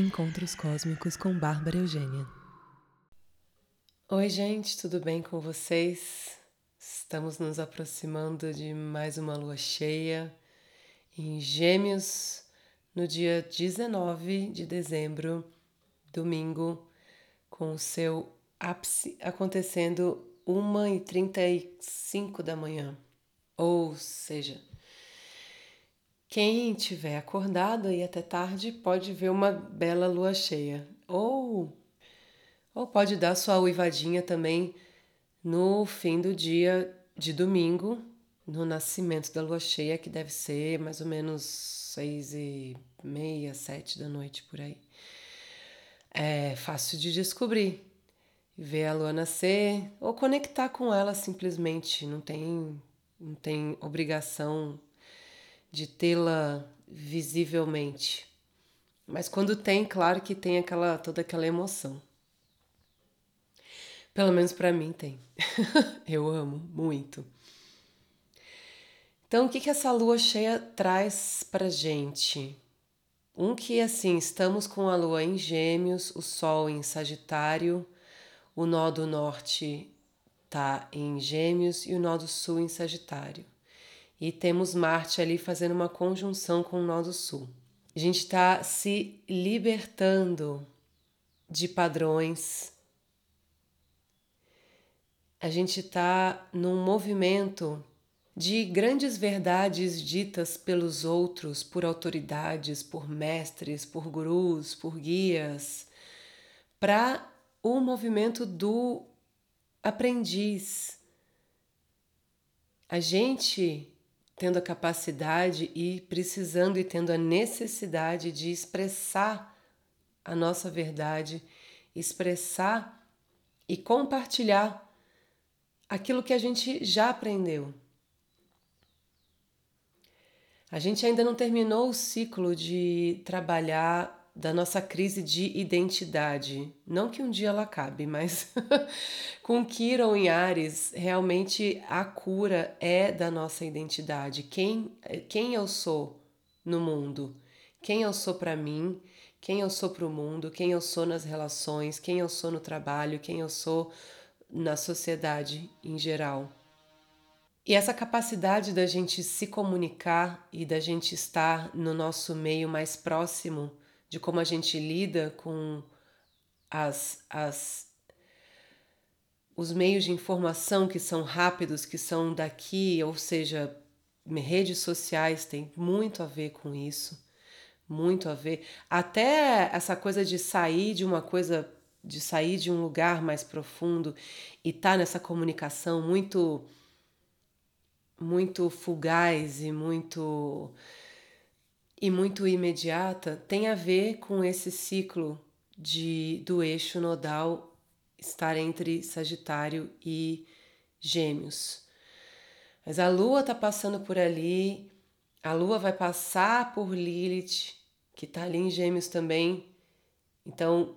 Encontros Cósmicos com Bárbara Eugênia. Oi, gente, tudo bem com vocês? Estamos nos aproximando de mais uma lua cheia em Gêmeos no dia 19 de dezembro, domingo, com o seu ápice acontecendo 1h35 da manhã. Ou seja, quem tiver acordado aí até tarde pode ver uma bela lua cheia. Ou, ou pode dar sua uivadinha também no fim do dia de domingo, no nascimento da lua cheia, que deve ser mais ou menos seis e meia, sete da noite por aí. É fácil de descobrir. Ver a lua nascer ou conectar com ela simplesmente. Não tem, não tem obrigação de tê-la visivelmente. Mas quando tem, claro que tem aquela toda aquela emoção. Pelo menos para mim tem. Eu amo muito. Então, o que, que essa lua cheia traz para gente? Um que assim, estamos com a lua em Gêmeos, o Sol em Sagitário, o nó do norte está em Gêmeos e o nó do sul em Sagitário e temos Marte ali fazendo uma conjunção com o nó do Sul. A gente está se libertando de padrões. A gente está num movimento de grandes verdades ditas pelos outros, por autoridades, por mestres, por gurus, por guias, para o movimento do aprendiz. A gente tendo a capacidade e precisando e tendo a necessidade de expressar a nossa verdade, expressar e compartilhar aquilo que a gente já aprendeu. A gente ainda não terminou o ciclo de trabalhar da nossa crise de identidade. Não que um dia ela acabe, mas com Kiron em Ares, realmente a cura é da nossa identidade. Quem, quem eu sou no mundo? Quem eu sou para mim? Quem eu sou para o mundo? Quem eu sou nas relações? Quem eu sou no trabalho? Quem eu sou na sociedade em geral? E essa capacidade da gente se comunicar e da gente estar no nosso meio mais próximo de como a gente lida com as, as os meios de informação que são rápidos, que são daqui, ou seja, redes sociais tem muito a ver com isso, muito a ver. Até essa coisa de sair de uma coisa, de sair de um lugar mais profundo e estar tá nessa comunicação muito muito fugaz e muito e muito imediata tem a ver com esse ciclo de do eixo nodal estar entre Sagitário e Gêmeos. Mas a Lua está passando por ali, a Lua vai passar por Lilith, que está ali em Gêmeos também. Então,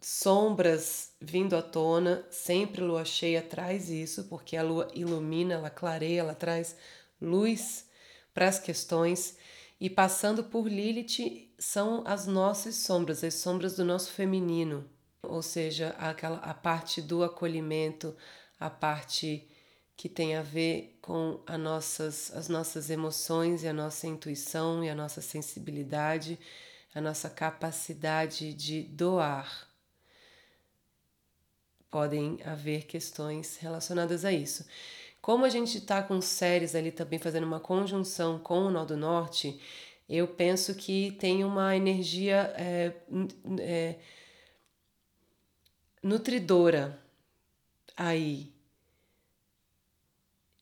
sombras vindo à tona, sempre Lua cheia traz isso, porque a Lua ilumina, ela clareia, ela traz luz para as questões. E passando por Lilith são as nossas sombras, as sombras do nosso feminino, ou seja, aquela a parte do acolhimento, a parte que tem a ver com a nossas, as nossas emoções e a nossa intuição e a nossa sensibilidade, a nossa capacidade de doar. Podem haver questões relacionadas a isso. Como a gente está com séries ali também fazendo uma conjunção com o Nó do Norte, eu penso que tem uma energia é, é, nutridora aí,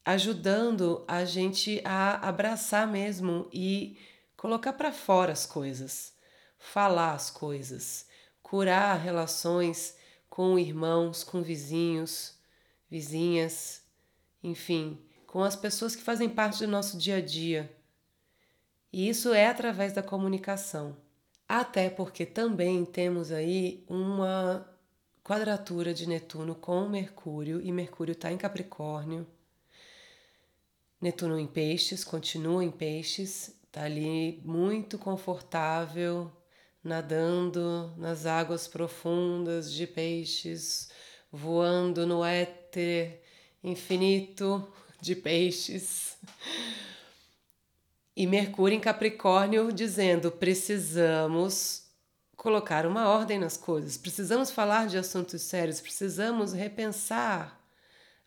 ajudando a gente a abraçar mesmo e colocar para fora as coisas, falar as coisas, curar relações com irmãos, com vizinhos, vizinhas enfim, com as pessoas que fazem parte do nosso dia a dia. E isso é através da comunicação. Até porque também temos aí uma quadratura de Netuno com Mercúrio, e Mercúrio está em Capricórnio. Netuno em Peixes, continua em Peixes, está ali muito confortável, nadando nas águas profundas de peixes, voando no éter infinito de peixes. E Mercúrio em Capricórnio dizendo: precisamos colocar uma ordem nas coisas, precisamos falar de assuntos sérios, precisamos repensar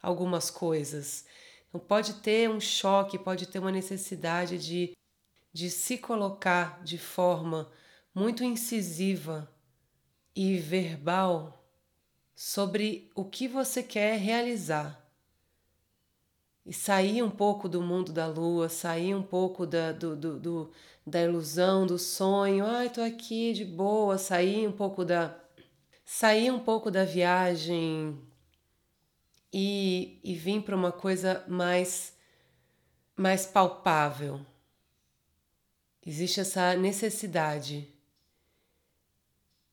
algumas coisas. Então, pode ter um choque, pode ter uma necessidade de, de se colocar de forma muito incisiva e verbal sobre o que você quer realizar. E sair um pouco do mundo da lua, sair um pouco da, do, do, do da ilusão, do sonho, ai, tô aqui de boa, sair um pouco da. sair um pouco da viagem e, e vir para uma coisa mais, mais palpável. Existe essa necessidade.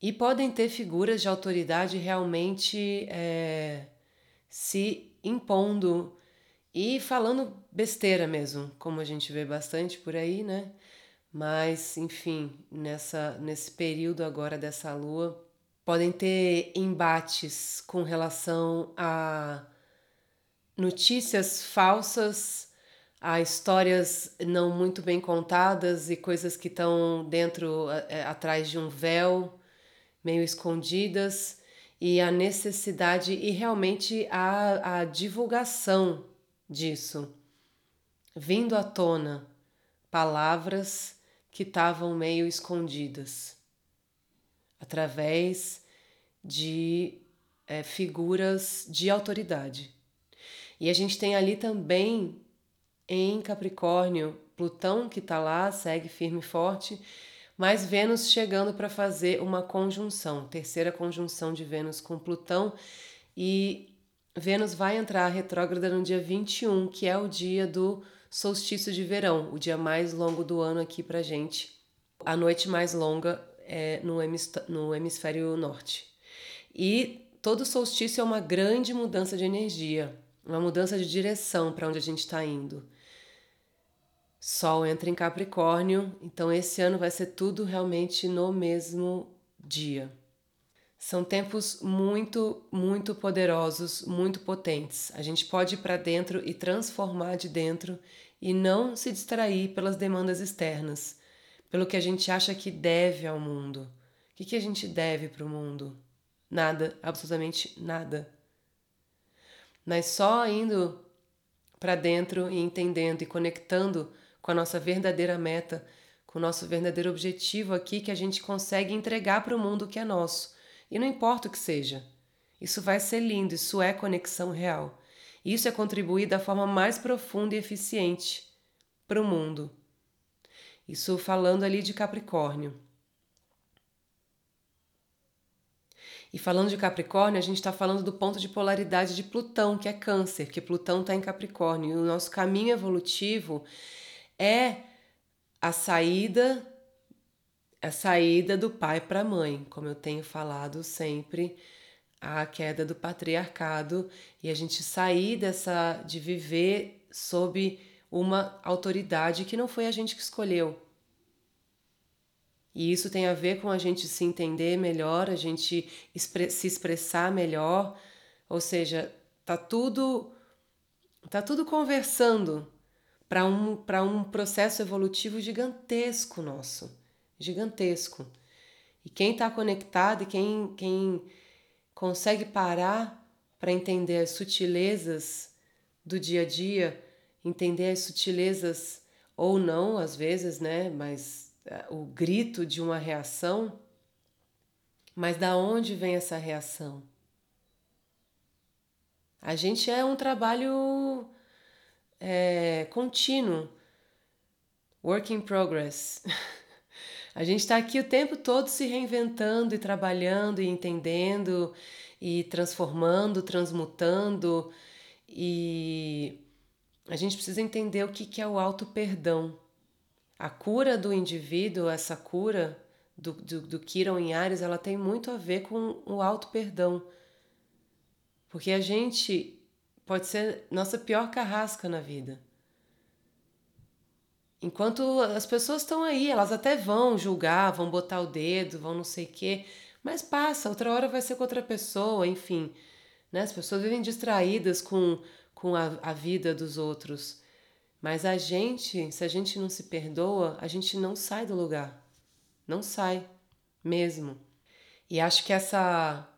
E podem ter figuras de autoridade realmente é, se impondo e falando besteira mesmo, como a gente vê bastante por aí, né? Mas, enfim, nessa, nesse período agora dessa lua, podem ter embates com relação a notícias falsas, a histórias não muito bem contadas e coisas que estão dentro, é, atrás de um véu, meio escondidas, e a necessidade e realmente a, a divulgação disso, vindo à tona palavras que estavam meio escondidas, através de é, figuras de autoridade. E a gente tem ali também em Capricórnio, Plutão que está lá, segue firme e forte, mas Vênus chegando para fazer uma conjunção, terceira conjunção de Vênus com Plutão, e Vênus vai entrar retrógrada no dia 21, que é o dia do solstício de verão, o dia mais longo do ano aqui pra gente. A noite mais longa é no, no hemisfério norte. E todo solstício é uma grande mudança de energia, uma mudança de direção para onde a gente está indo. Sol entra em Capricórnio, então esse ano vai ser tudo realmente no mesmo dia. São tempos muito, muito poderosos, muito potentes. A gente pode ir para dentro e transformar de dentro e não se distrair pelas demandas externas, pelo que a gente acha que deve ao mundo. O que, que a gente deve para o mundo? Nada, absolutamente nada. Mas só indo para dentro e entendendo e conectando com a nossa verdadeira meta, com o nosso verdadeiro objetivo aqui, que a gente consegue entregar para o mundo que é nosso e não importa o que seja. Isso vai ser lindo, isso é conexão real. Isso é contribuir da forma mais profunda e eficiente para o mundo. Isso falando ali de Capricórnio. E falando de Capricórnio, a gente está falando do ponto de polaridade de Plutão, que é Câncer, que Plutão está em Capricórnio. E o nosso caminho evolutivo é a saída a saída do pai para a mãe, como eu tenho falado sempre, a queda do patriarcado e a gente sair dessa de viver sob uma autoridade que não foi a gente que escolheu. E isso tem a ver com a gente se entender melhor, a gente se expressar melhor, ou seja, tá tudo tá tudo conversando para um para um processo evolutivo gigantesco nosso gigantesco. E quem está conectado e quem, quem consegue parar para entender as sutilezas do dia a dia, entender as sutilezas ou não, às vezes, né? Mas uh, o grito de uma reação. Mas da onde vem essa reação? A gente é um trabalho é, contínuo, work in progress. A gente está aqui o tempo todo se reinventando e trabalhando e entendendo e transformando, transmutando e a gente precisa entender o que é o auto-perdão. A cura do indivíduo, essa cura do, do, do Kiron em Ares, ela tem muito a ver com o auto-perdão. Porque a gente pode ser nossa pior carrasca na vida. Enquanto as pessoas estão aí, elas até vão julgar, vão botar o dedo, vão não sei o quê, mas passa, outra hora vai ser com outra pessoa, enfim. Né? As pessoas vivem distraídas com, com a, a vida dos outros. Mas a gente, se a gente não se perdoa, a gente não sai do lugar. Não sai mesmo. E acho que essa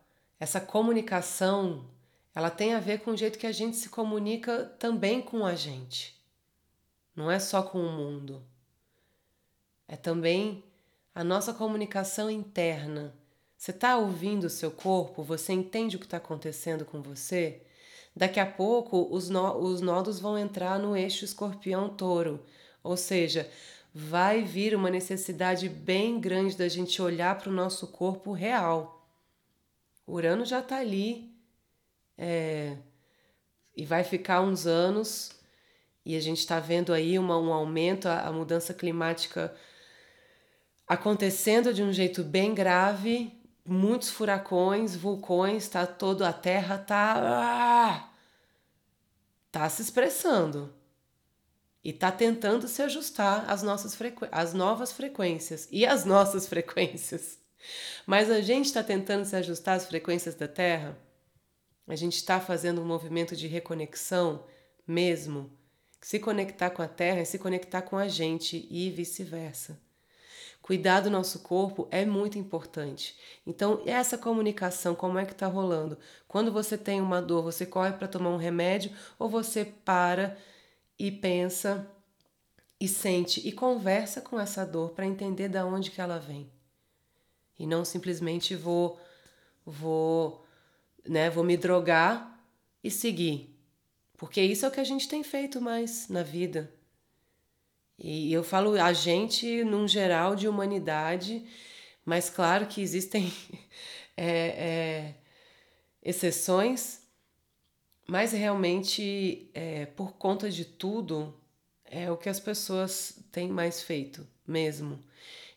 essa comunicação, ela tem a ver com o jeito que a gente se comunica também com a gente. Não é só com o mundo. É também a nossa comunicação interna. Você está ouvindo o seu corpo? Você entende o que está acontecendo com você? Daqui a pouco os, nó, os nódulos vão entrar no eixo escorpião-touro, ou seja, vai vir uma necessidade bem grande da gente olhar para o nosso corpo real Urano já está ali é, e vai ficar uns anos e a gente está vendo aí uma, um aumento, a, a, mudança climática acontecendo de um jeito bem grave, muitos furacões, vulcões, tá todo a Terra tá ah, tá se expressando e tá tentando se ajustar às nossas às novas frequências e às nossas frequências. Mas a gente está tentando se ajustar às frequências da Terra? A gente está fazendo um movimento de reconexão mesmo? Se conectar com a Terra é se conectar com a gente e vice-versa. Cuidar do nosso corpo é muito importante. Então, essa comunicação, como é que está rolando? Quando você tem uma dor, você corre para tomar um remédio ou você para e pensa e sente e conversa com essa dor para entender da onde que ela vem e não simplesmente vou vou, né, vou me drogar e seguir. Porque isso é o que a gente tem feito mais na vida. E eu falo a gente num geral de humanidade, mas claro que existem é, é, exceções, mas realmente é, por conta de tudo é o que as pessoas têm mais feito mesmo.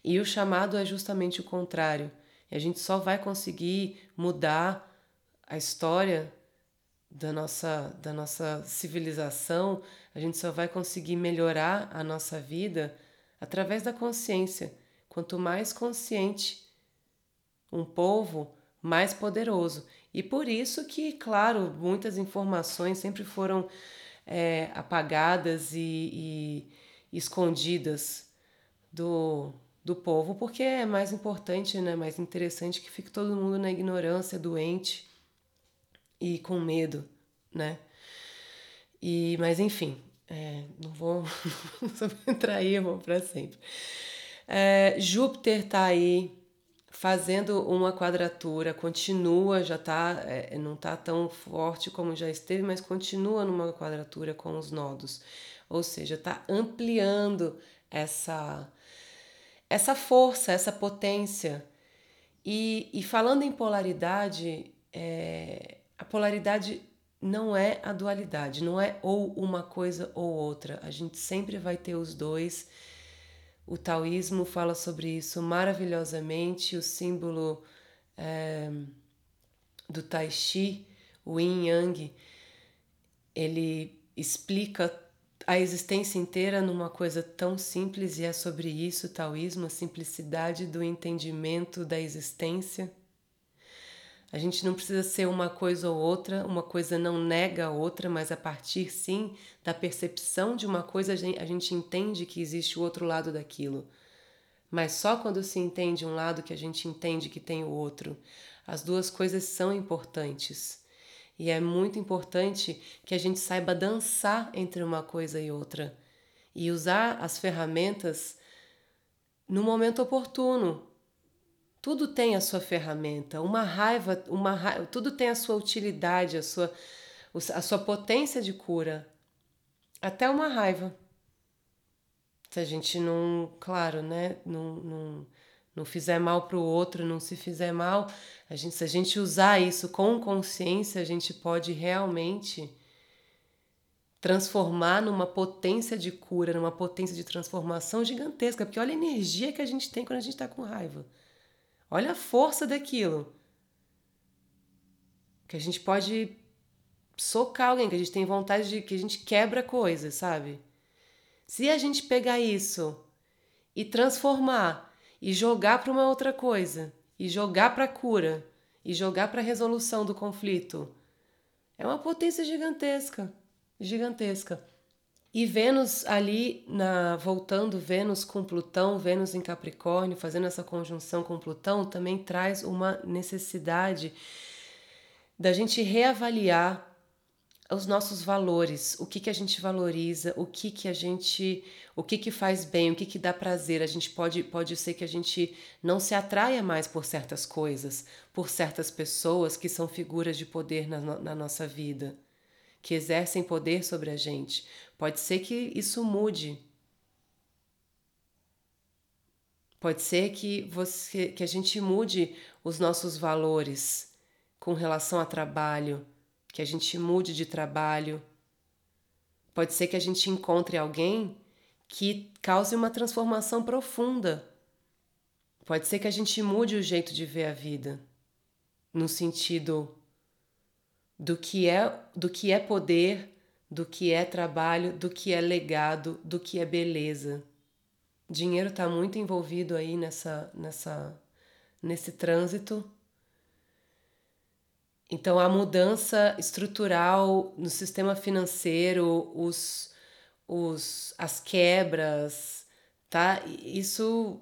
E o chamado é justamente o contrário. E a gente só vai conseguir mudar a história da nossa, da nossa civilização, a gente só vai conseguir melhorar a nossa vida através da consciência. Quanto mais consciente um povo, mais poderoso. E por isso que, claro, muitas informações sempre foram é, apagadas e, e escondidas do, do povo, porque é mais importante, né, mais interessante que fique todo mundo na ignorância, doente e com medo, né? E, mas enfim, é, não vou, entrar aí, vou para sempre. É, Júpiter está aí fazendo uma quadratura, continua, já tá, é, não está tão forte como já esteve, mas continua numa quadratura com os nodos, ou seja, está ampliando essa essa força, essa potência. E, e falando em polaridade, é, a polaridade não é a dualidade, não é ou uma coisa ou outra. A gente sempre vai ter os dois. O taoísmo fala sobre isso maravilhosamente. O símbolo é, do Tai Chi, o Yin Yang, ele explica a existência inteira numa coisa tão simples e é sobre isso o taoísmo, a simplicidade do entendimento da existência. A gente não precisa ser uma coisa ou outra, uma coisa não nega a outra, mas a partir sim da percepção de uma coisa a gente, entende que existe o outro lado daquilo. Mas só quando se entende um lado que a gente entende que tem o outro. As duas coisas são importantes. E é muito importante que a gente saiba dançar entre uma coisa e outra e usar as ferramentas no momento oportuno. Tudo tem a sua ferramenta, uma raiva, uma raiva, tudo tem a sua utilidade, a sua, a sua potência de cura. Até uma raiva. Se a gente não, claro, né, não, não, não fizer mal para o outro, não se fizer mal, a gente, se a gente usar isso com consciência, a gente pode realmente transformar numa potência de cura, numa potência de transformação gigantesca, porque olha a energia que a gente tem quando a gente está com raiva. Olha a força daquilo. Que a gente pode socar alguém, que a gente tem vontade de que a gente quebra coisas, sabe? Se a gente pegar isso e transformar e jogar para uma outra coisa, e jogar para cura, e jogar para resolução do conflito, é uma potência gigantesca, gigantesca. E Vênus ali, na, voltando Vênus com Plutão, Vênus em Capricórnio, fazendo essa conjunção com Plutão, também traz uma necessidade da gente reavaliar os nossos valores, o que, que a gente valoriza, o que, que a gente, o que, que faz bem, o que, que dá prazer. A gente pode, pode ser que a gente não se atraia mais por certas coisas, por certas pessoas que são figuras de poder na, na nossa vida que exercem poder sobre a gente. Pode ser que isso mude. Pode ser que você que a gente mude os nossos valores com relação a trabalho, que a gente mude de trabalho. Pode ser que a gente encontre alguém que cause uma transformação profunda. Pode ser que a gente mude o jeito de ver a vida, no sentido do que é do que é poder, do que é trabalho, do que é legado, do que é beleza. Dinheiro está muito envolvido aí nessa nessa nesse trânsito. Então a mudança estrutural no sistema financeiro, os, os as quebras, tá? Isso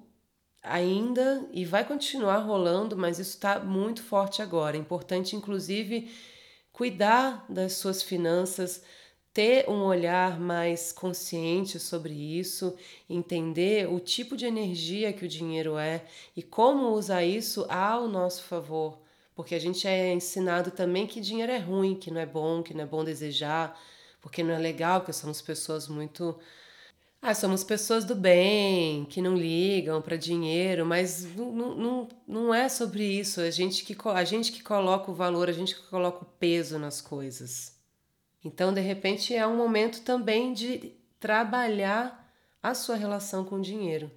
ainda e vai continuar rolando, mas isso está muito forte agora. É importante, inclusive, cuidar das suas finanças, ter um olhar mais consciente sobre isso, entender o tipo de energia que o dinheiro é e como usar isso ao nosso favor. Porque a gente é ensinado também que dinheiro é ruim, que não é bom, que não é bom desejar, porque não é legal, porque somos pessoas muito ah, somos pessoas do bem, que não ligam para dinheiro, mas não, não, não é sobre isso. A gente, que, a gente que coloca o valor, a gente que coloca o peso nas coisas. Então, de repente, é um momento também de trabalhar a sua relação com o dinheiro,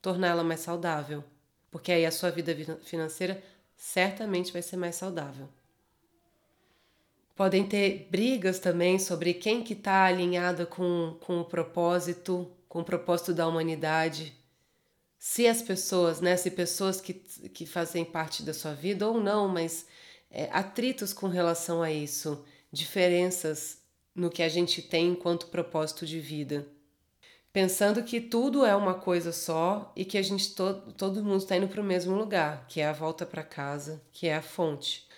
torná-la mais saudável, porque aí a sua vida financeira certamente vai ser mais saudável. Podem ter brigas também sobre quem que está alinhada com, com o propósito, com o propósito da humanidade. Se as pessoas, né, se pessoas que, que fazem parte da sua vida ou não, mas é, atritos com relação a isso, diferenças no que a gente tem enquanto propósito de vida. Pensando que tudo é uma coisa só e que a gente to todo mundo está indo para o mesmo lugar, que é a volta para casa, que é a fonte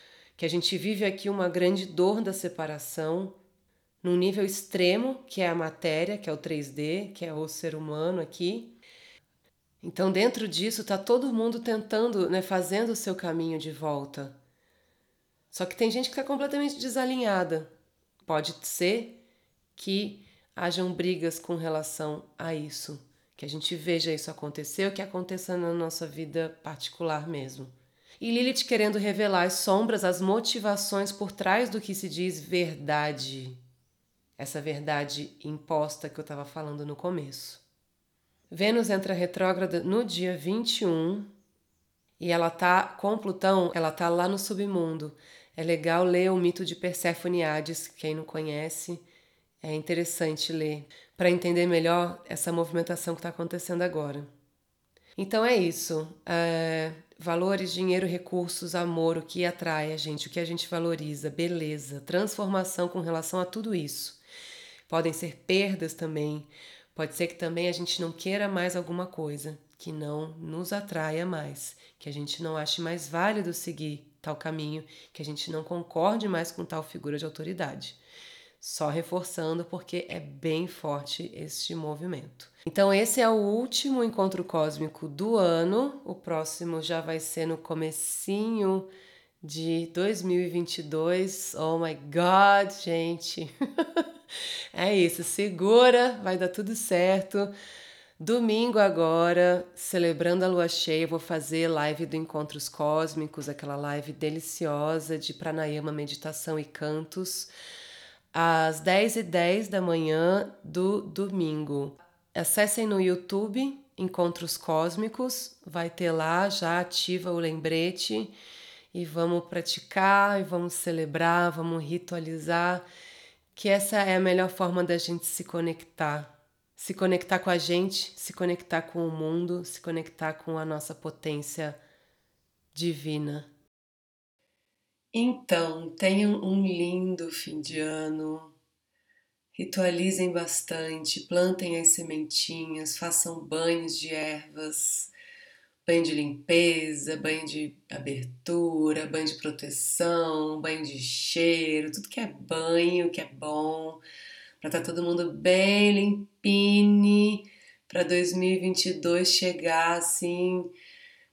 que a gente vive aqui uma grande dor da separação, num nível extremo, que é a matéria, que é o 3D, que é o ser humano aqui. Então, dentro disso, está todo mundo tentando, né, fazendo o seu caminho de volta. Só que tem gente que está completamente desalinhada. Pode ser que hajam brigas com relação a isso, que a gente veja isso acontecer ou que aconteça na nossa vida particular mesmo e Lilith querendo revelar as sombras, as motivações por trás do que se diz verdade. Essa verdade imposta que eu estava falando no começo. Vênus entra retrógrada no dia 21 e ela tá com Plutão, ela tá lá no submundo. É legal ler o mito de Perséfone Hades, quem não conhece, é interessante ler para entender melhor essa movimentação que está acontecendo agora. Então é isso. É, valores, dinheiro, recursos, amor, o que atrai a gente, o que a gente valoriza, beleza, transformação com relação a tudo isso. Podem ser perdas também. Pode ser que também a gente não queira mais alguma coisa que não nos atraia mais, que a gente não ache mais válido seguir tal caminho, que a gente não concorde mais com tal figura de autoridade. Só reforçando porque é bem forte este movimento. Então esse é o último encontro cósmico do ano. O próximo já vai ser no comecinho de 2022. Oh my god, gente. é isso, segura, vai dar tudo certo. Domingo agora, celebrando a lua cheia, vou fazer live do Encontros Cósmicos, aquela live deliciosa de pranayama, meditação e cantos às 10h10 10 da manhã do domingo. Acessem no YouTube Encontros Cósmicos, vai ter lá, já ativa o lembrete e vamos praticar e vamos celebrar, vamos ritualizar, que essa é a melhor forma da gente se conectar se conectar com a gente, se conectar com o mundo, se conectar com a nossa potência divina. Então, tenham um lindo fim de ano. Ritualizem bastante, plantem as sementinhas, façam banhos de ervas, banho de limpeza, banho de abertura, banho de proteção, banho de cheiro, tudo que é banho, que é bom para estar tá todo mundo bem limpine, para 2022 chegar assim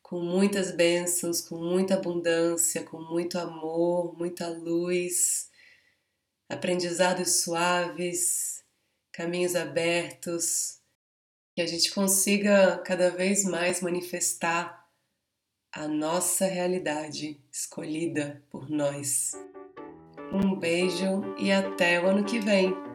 com muitas bênçãos, com muita abundância, com muito amor, muita luz, aprendizados suaves, caminhos abertos, que a gente consiga cada vez mais manifestar a nossa realidade escolhida por nós. Um beijo e até o ano que vem!